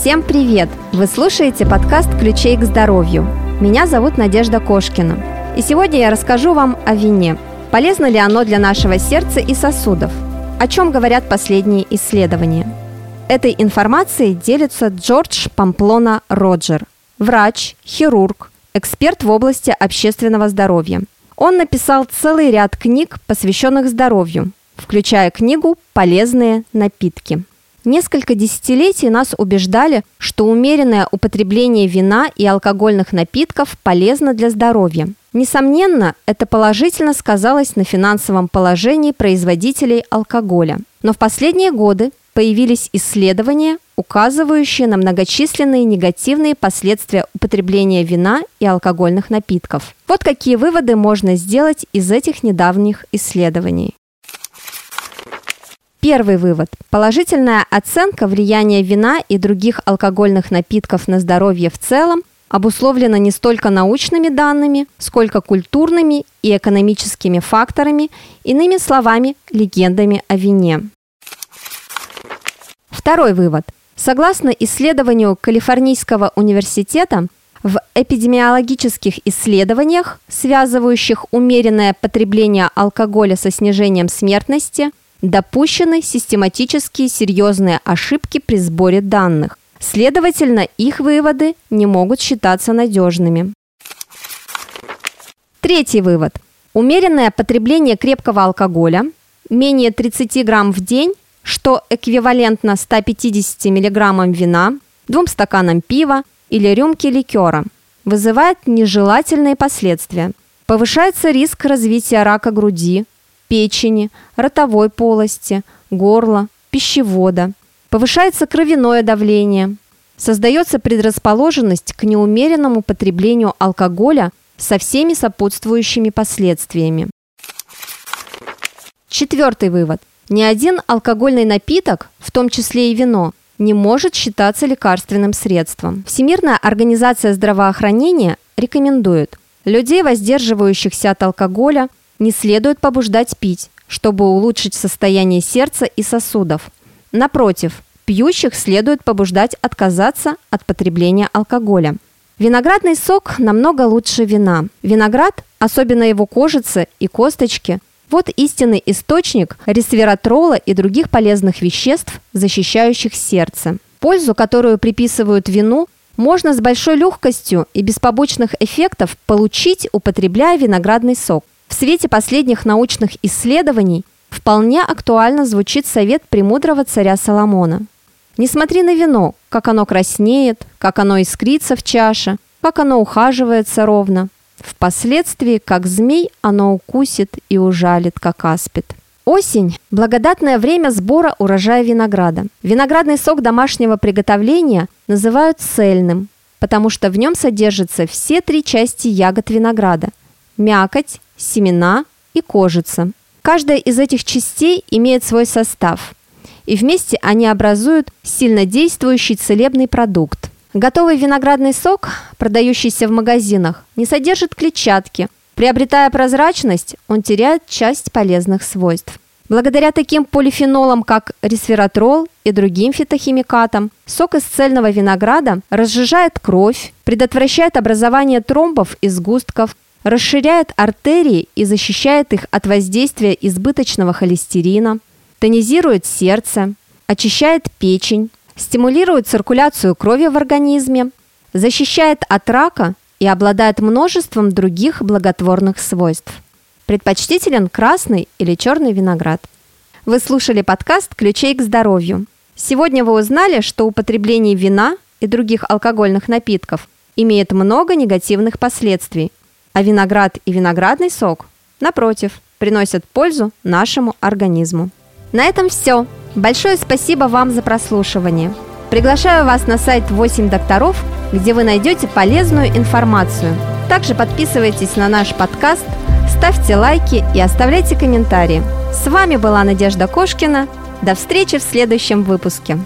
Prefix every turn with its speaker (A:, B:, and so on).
A: Всем привет! Вы слушаете подкаст «Ключей к здоровью». Меня зовут Надежда Кошкина. И сегодня я расскажу вам о вине. Полезно ли оно для нашего сердца и сосудов? О чем говорят последние исследования? Этой информацией делится Джордж Памплона Роджер, врач, хирург, эксперт в области общественного здоровья. Он написал целый ряд книг, посвященных здоровью, включая книгу «Полезные напитки». Несколько десятилетий нас убеждали, что умеренное употребление вина и алкогольных напитков полезно для здоровья. Несомненно, это положительно сказалось на финансовом положении производителей алкоголя. Но в последние годы появились исследования, указывающие на многочисленные негативные последствия употребления вина и алкогольных напитков. Вот какие выводы можно сделать из этих недавних исследований. Первый вывод. Положительная оценка влияния вина и других алкогольных напитков на здоровье в целом обусловлена не столько научными данными, сколько культурными и экономическими факторами, иными словами, легендами о вине. Второй вывод. Согласно исследованию Калифорнийского университета, в эпидемиологических исследованиях, связывающих умеренное потребление алкоголя со снижением смертности, допущены систематические серьезные ошибки при сборе данных. Следовательно, их выводы не могут считаться надежными. Третий вывод. Умеренное потребление крепкого алкоголя, менее 30 грамм в день, что эквивалентно 150 миллиграммам вина, двум стаканам пива или рюмке ликера, вызывает нежелательные последствия. Повышается риск развития рака груди, печени, ротовой полости, горла, пищевода. Повышается кровяное давление. Создается предрасположенность к неумеренному потреблению алкоголя со всеми сопутствующими последствиями. Четвертый вывод. Ни один алкогольный напиток, в том числе и вино, не может считаться лекарственным средством. Всемирная организация здравоохранения рекомендует людей, воздерживающихся от алкоголя, не следует побуждать пить, чтобы улучшить состояние сердца и сосудов. Напротив, пьющих следует побуждать отказаться от потребления алкоголя. Виноградный сок намного лучше вина. Виноград, особенно его кожицы и косточки, вот истинный источник ресвератрола и других полезных веществ, защищающих сердце. Пользу, которую приписывают вину, можно с большой легкостью и без побочных эффектов получить, употребляя виноградный сок. Свете последних научных исследований вполне актуально звучит совет премудрого царя Соломона. Не смотри на вино, как оно краснеет, как оно искрится в чаше, как оно ухаживается ровно. Впоследствии, как змей, оно укусит и ужалит, как аспид. Осень – благодатное время сбора урожая винограда. Виноградный сок домашнего приготовления называют цельным, потому что в нем содержатся все три части ягод винограда – мякоть, семена и кожица. Каждая из этих частей имеет свой состав, и вместе они образуют сильнодействующий целебный продукт. Готовый виноградный сок, продающийся в магазинах, не содержит клетчатки. Приобретая прозрачность, он теряет часть полезных свойств. Благодаря таким полифенолам, как ресвератрол и другим фитохимикатам, сок из цельного винограда разжижает кровь, предотвращает образование тромбов и сгустков, расширяет артерии и защищает их от воздействия избыточного холестерина, тонизирует сердце, очищает печень, стимулирует циркуляцию крови в организме, защищает от рака и обладает множеством других благотворных свойств. Предпочтителен красный или черный виноград. Вы слушали подкаст «Ключей к здоровью». Сегодня вы узнали, что употребление вина и других алкогольных напитков имеет много негативных последствий – а виноград и виноградный сок, напротив, приносят пользу нашему организму. На этом все. Большое спасибо вам за прослушивание. Приглашаю вас на сайт 8 докторов, где вы найдете полезную информацию. Также подписывайтесь на наш подкаст, ставьте лайки и оставляйте комментарии. С вами была Надежда Кошкина. До встречи в следующем выпуске.